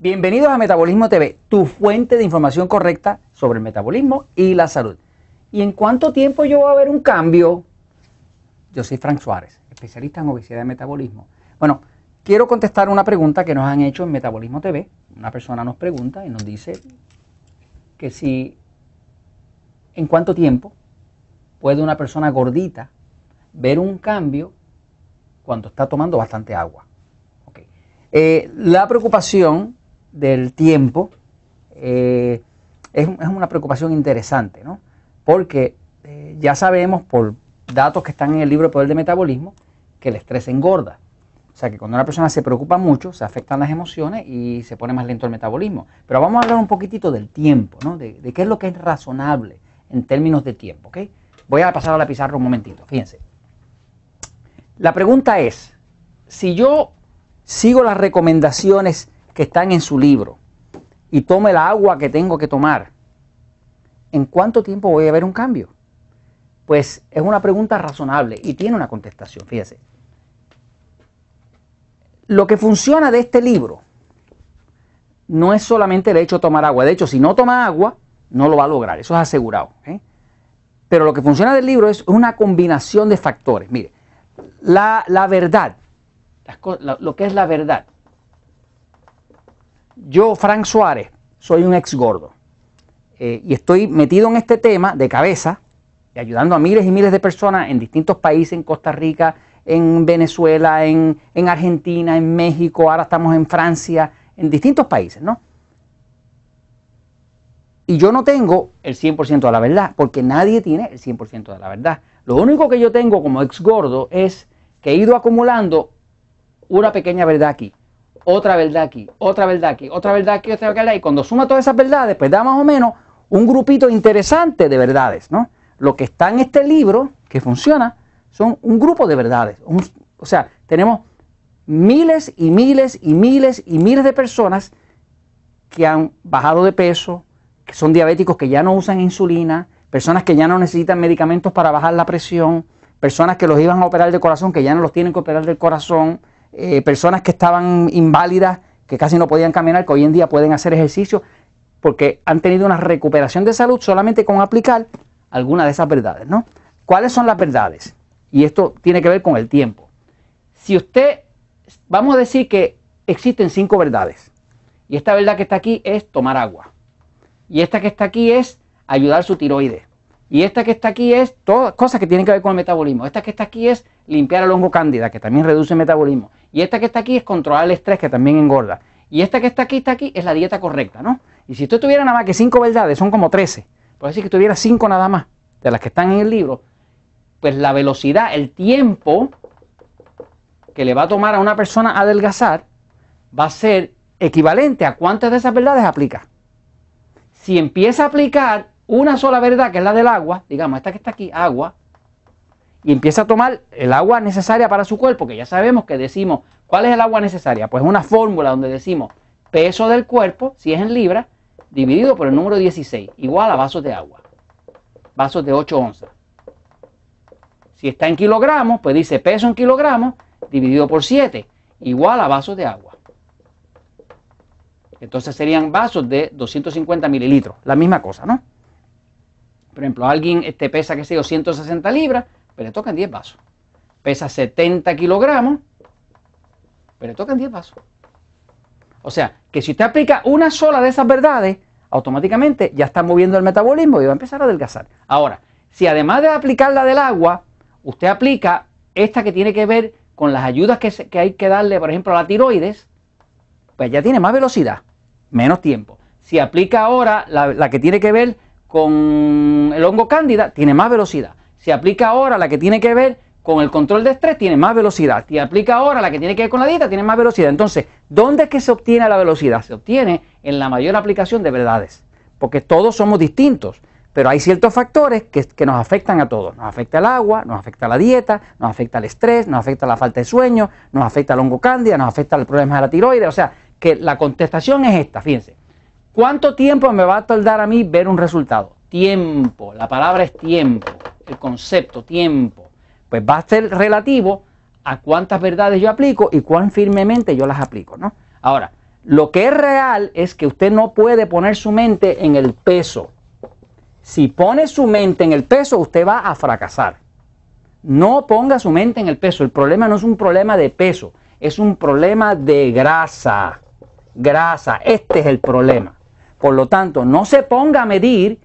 Bienvenidos a Metabolismo TV, tu fuente de información correcta sobre el metabolismo y la salud. ¿Y en cuánto tiempo yo voy a ver un cambio? Yo soy Frank Suárez, especialista en obesidad y metabolismo. Bueno, quiero contestar una pregunta que nos han hecho en Metabolismo TV. Una persona nos pregunta y nos dice que si en cuánto tiempo puede una persona gordita ver un cambio cuando está tomando bastante agua. Eh, la preocupación del tiempo eh, es, una preocupación interesante, ¿no? Porque eh, ya sabemos por datos que están en el libro Poder de Metabolismo que el estrés engorda. O sea que cuando una persona se preocupa mucho, se afectan las emociones y se pone más lento el metabolismo. Pero vamos a hablar un poquitito del tiempo, ¿no? De, qué es lo que es razonable en términos de tiempo, ¿ok? Voy a pasar a la pizarra un momentito, fíjense. La pregunta es, si yo sigo las recomendaciones que están en su libro y tome el agua que tengo que tomar, ¿en cuánto tiempo voy a ver un cambio? Pues es una pregunta razonable y tiene una contestación, fíjese. Lo que funciona de este libro no es solamente el hecho de tomar agua. De hecho, si no toma agua, no lo va a lograr. Eso es asegurado. ¿eh? Pero lo que funciona del libro es una combinación de factores. Mire, la, la verdad, lo que es la verdad, yo, Frank Suárez, soy un ex gordo eh, y estoy metido en este tema de cabeza y ayudando a miles y miles de personas en distintos países, en Costa Rica, en Venezuela, en, en Argentina, en México, ahora estamos en Francia, en distintos países, ¿no? Y yo no tengo el 100% de la verdad, porque nadie tiene el 100% de la verdad. Lo único que yo tengo como ex gordo es que he ido acumulando una pequeña verdad aquí, otra verdad aquí, otra verdad aquí, otra verdad aquí, otra verdad aquí. Y cuando suma todas esas verdades, pues da más o menos un grupito interesante de verdades, ¿no? Lo que está en este libro, que funciona, son un grupo de verdades. o sea, tenemos miles y miles y miles y miles de personas que han bajado de peso, que son diabéticos que ya no usan insulina, personas que ya no necesitan medicamentos para bajar la presión, personas que los iban a operar del corazón, que ya no los tienen que operar del corazón, eh, personas que estaban inválidas, que casi no podían caminar, que hoy en día pueden hacer ejercicio, porque han tenido una recuperación de salud solamente con aplicar alguna de esas verdades, ¿no? ¿Cuáles son las verdades? Y esto tiene que ver con el tiempo. Si usted, vamos a decir que existen cinco verdades, y esta verdad que está aquí es tomar agua, y esta que está aquí es ayudar su tiroides, y esta que está aquí es todas cosas que tienen que ver con el metabolismo. Esta que está aquí es limpiar el hongo cándida, que también reduce el metabolismo. Y esta que está aquí es controlar el estrés, que también engorda. Y esta que está aquí, está aquí, es la dieta correcta, ¿no? Y si usted tuviera nada más que cinco verdades, son como 13. Por decir que tuviera cinco nada más de las que están en el libro, pues la velocidad, el tiempo que le va a tomar a una persona adelgazar va a ser equivalente a cuántas de esas verdades aplica. Si empieza a aplicar una sola verdad, que es la del agua, digamos, esta que está aquí, agua, y empieza a tomar el agua necesaria para su cuerpo, que ya sabemos que decimos, ¿cuál es el agua necesaria? Pues una fórmula donde decimos peso del cuerpo, si es en libras, dividido por el número 16, igual a vasos de agua, vasos de 8 onzas. Si está en kilogramos, pues dice peso en kilogramos dividido por 7, igual a vasos de agua. Entonces serían vasos de 250 mililitros, la misma cosa, ¿no? Por ejemplo, alguien este, pesa, qué sé yo, 160 libras, pero le tocan 10 vasos. Pesa 70 kilogramos, pero le tocan 10 vasos. O sea, que si usted aplica una sola de esas verdades, automáticamente ya está moviendo el metabolismo y va a empezar a adelgazar. Ahora, si además de aplicar la del agua, usted aplica esta que tiene que ver con las ayudas que, que hay que darle, por ejemplo, a la tiroides, pues ya tiene más velocidad, menos tiempo. Si aplica ahora la, la que tiene que ver con el hongo cándida, tiene más velocidad. Si aplica ahora la que tiene que ver con el control de estrés, tiene más velocidad. Si aplica ahora la que tiene que ver con la dieta, tiene más velocidad. Entonces, ¿dónde es que se obtiene la velocidad? Se obtiene en la mayor aplicación de verdades. Porque todos somos distintos. Pero hay ciertos factores que, nos afectan a todos. Nos afecta el agua, nos afecta la dieta, nos afecta el estrés, nos afecta la falta de sueño, nos afecta el hongo cándida, nos afecta el problema de la tiroides. O sea, que la contestación es esta, fíjense. ¿Cuánto tiempo me va a tardar a mí ver un resultado? Tiempo, la palabra es tiempo, el concepto, tiempo. Pues va a ser relativo a cuántas verdades yo aplico y cuán firmemente yo las aplico, ¿no? Ahora, Lo que es real es que usted no puede poner su mente en el peso. Si pone su mente en el peso, usted va a fracasar. No ponga su mente en el peso. El problema no es un problema de peso, es un problema de grasa. Grasa, este es el problema. Por lo tanto, no se ponga a medir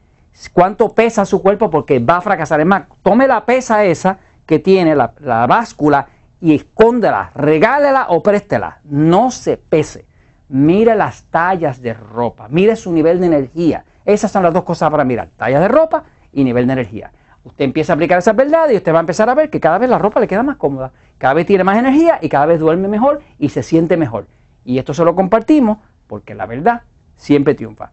cuánto pesa su cuerpo porque va a fracasar. Es más, tome la pesa esa que tiene la, báscula y escóndela, regálela o préstela. No se pese. Mire las tallas de ropa, mire su nivel de energía. Esas son las dos cosas para mirar, tallas de ropa y nivel de energía. Usted empieza a aplicar esas verdades y usted va a empezar a ver que cada vez la ropa le queda más cómoda, cada vez tiene más energía y cada vez duerme mejor y se siente mejor. Y esto se lo compartimos porque la verdad siempre triunfa.